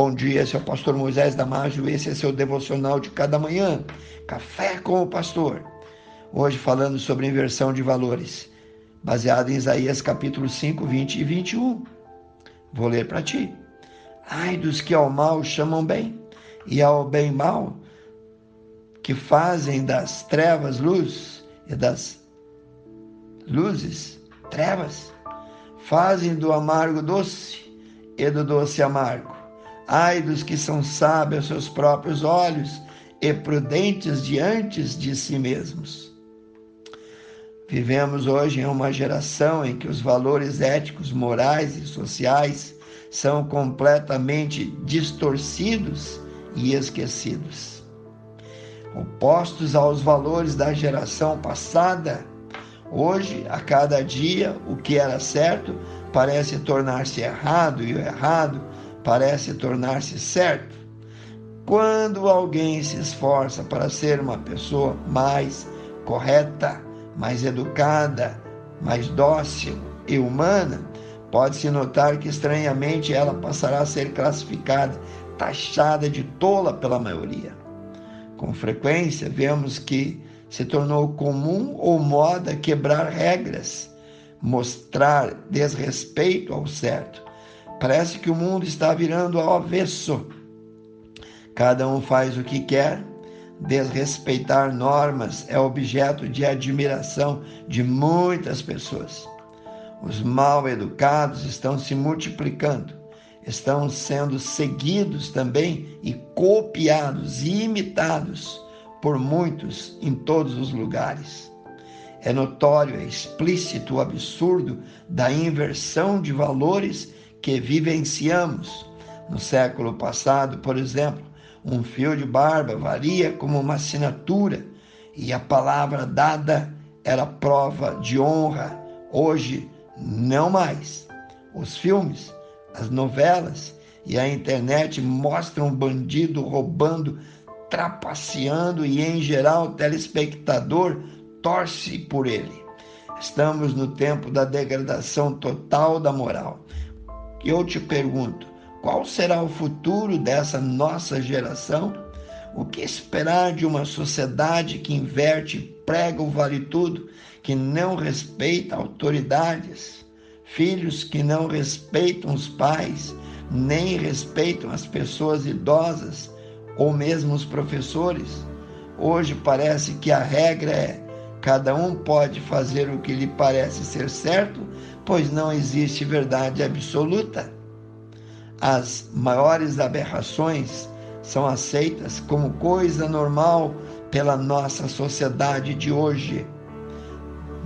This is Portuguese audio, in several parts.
Bom dia, é o pastor Moisés Damásio, esse é seu devocional de cada manhã, Café com o Pastor. Hoje falando sobre inversão de valores, baseado em Isaías capítulo 5, 20 e 21. Vou ler para ti. Ai dos que ao mal chamam bem, e ao bem mal, que fazem das trevas luz e das luzes trevas, fazem do amargo doce e do doce amargo. Ai dos que são sábios aos seus próprios olhos e prudentes diante de si mesmos. Vivemos hoje em uma geração em que os valores éticos, morais e sociais são completamente distorcidos e esquecidos. Opostos aos valores da geração passada, hoje, a cada dia, o que era certo parece tornar-se errado e o errado parece tornar-se certo. Quando alguém se esforça para ser uma pessoa mais correta, mais educada, mais dócil e humana, pode-se notar que estranhamente ela passará a ser classificada, taxada de tola pela maioria. Com frequência, vemos que se tornou comum ou moda quebrar regras, mostrar desrespeito ao certo. Parece que o mundo está virando ao avesso. Cada um faz o que quer. Desrespeitar normas é objeto de admiração de muitas pessoas. Os mal educados estão se multiplicando, estão sendo seguidos também e copiados e imitados por muitos em todos os lugares. É notório, é explícito o absurdo da inversão de valores que vivenciamos. No século passado, por exemplo, um fio de barba valia como uma assinatura e a palavra dada era prova de honra. Hoje, não mais. Os filmes, as novelas e a internet mostram um bandido roubando trapaceando e, em geral, o telespectador torce por ele. Estamos no tempo da degradação total da moral. Eu te pergunto, qual será o futuro dessa nossa geração? O que esperar de uma sociedade que inverte, prega o vale tudo, que não respeita autoridades, filhos que não respeitam os pais, nem respeitam as pessoas idosas, ou mesmo os professores. Hoje parece que a regra é cada um pode fazer o que lhe parece ser certo, pois não existe verdade absoluta. As maiores aberrações são aceitas como coisa normal pela nossa sociedade de hoje.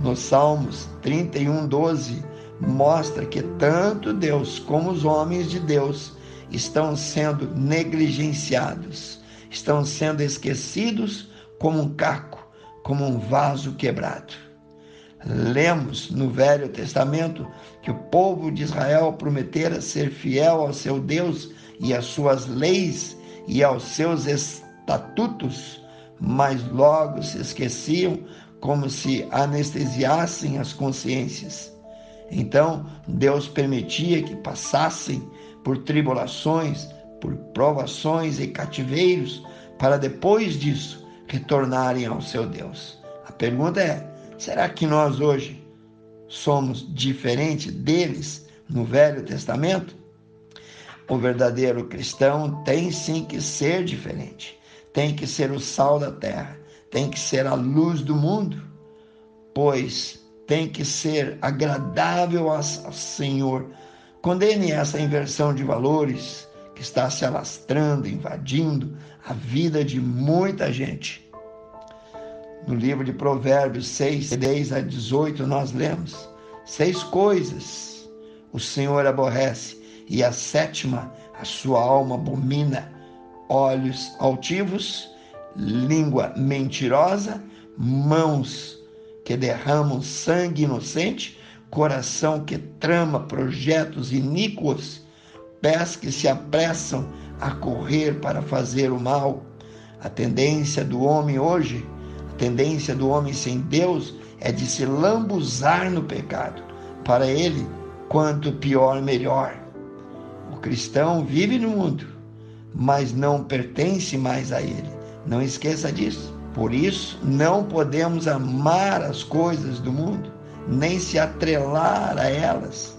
Nos Salmos 31, 12, mostra que tanto Deus como os homens de Deus estão sendo negligenciados, estão sendo esquecidos como um caco, como um vaso quebrado. Lemos no Velho Testamento que o povo de Israel prometera ser fiel ao seu Deus e às suas leis e aos seus estatutos, mas logo se esqueciam como se anestesiassem as consciências. Então, Deus permitia que passassem por tribulações, por provações e cativeiros, para depois disso retornarem ao seu Deus. A pergunta é: será que nós hoje somos diferentes deles no Velho Testamento? O verdadeiro cristão tem sim que ser diferente, tem que ser o sal da terra, tem que ser a luz do mundo, pois tem que ser agradável ao Senhor Condene essa inversão de valores que está se alastrando, invadindo a vida de muita gente. No livro de Provérbios 6, 10 a 18, nós lemos: Seis coisas o Senhor aborrece, e a sétima a sua alma abomina: olhos altivos, língua mentirosa, mãos que derramam sangue inocente coração que trama projetos iníquos, pés que se apressam a correr para fazer o mal. A tendência do homem hoje, tendência do homem sem Deus é de se lambuzar no pecado. Para ele, quanto pior, melhor. O cristão vive no mundo, mas não pertence mais a Ele. Não esqueça disso. Por isso, não podemos amar as coisas do mundo, nem se atrelar a elas.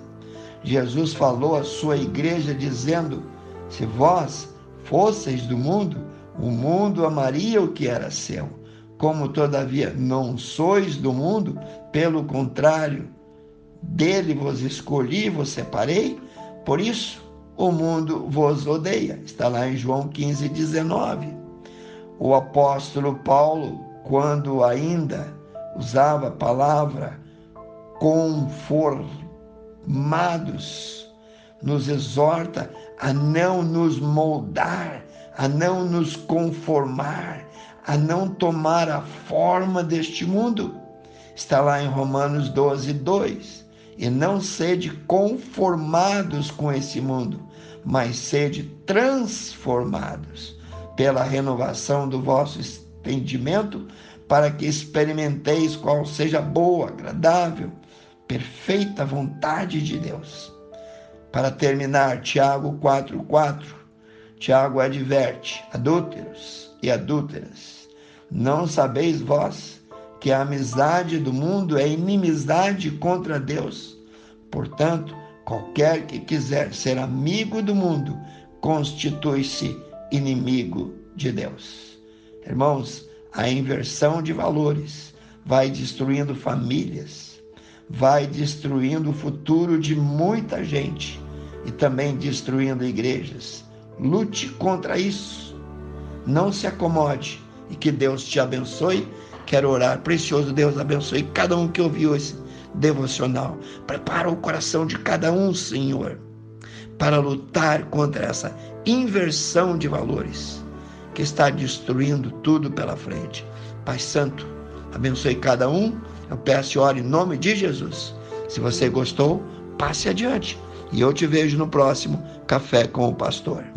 Jesus falou à sua igreja dizendo: Se vós fosseis do mundo, o mundo amaria o que era seu. Como todavia não sois do mundo, pelo contrário, dele vos escolhi, vos separei, por isso o mundo vos odeia. Está lá em João 15, 19. O apóstolo Paulo, quando ainda usava a palavra conformados, nos exorta a não nos moldar, a não nos conformar, a não tomar a forma deste mundo. Está lá em Romanos 12, 2 e não sede conformados com esse mundo, mas sede transformados pela renovação do vosso entendimento, para que experimenteis qual seja boa, agradável, perfeita vontade de Deus. Para terminar, Tiago 4:4. Tiago adverte: adúlteros e adúlteras, não sabeis vós que a amizade do mundo é inimizade contra Deus. Portanto, qualquer que quiser ser amigo do mundo constitui-se inimigo de Deus. Irmãos, a inversão de valores vai destruindo famílias, vai destruindo o futuro de muita gente e também destruindo igrejas. Lute contra isso. Não se acomode e que Deus te abençoe Quero orar. Precioso Deus, abençoe cada um que ouviu esse devocional. Prepara o coração de cada um, Senhor, para lutar contra essa inversão de valores que está destruindo tudo pela frente. Pai Santo, abençoe cada um. Eu peço e oro em nome de Jesus. Se você gostou, passe adiante. E eu te vejo no próximo Café com o Pastor.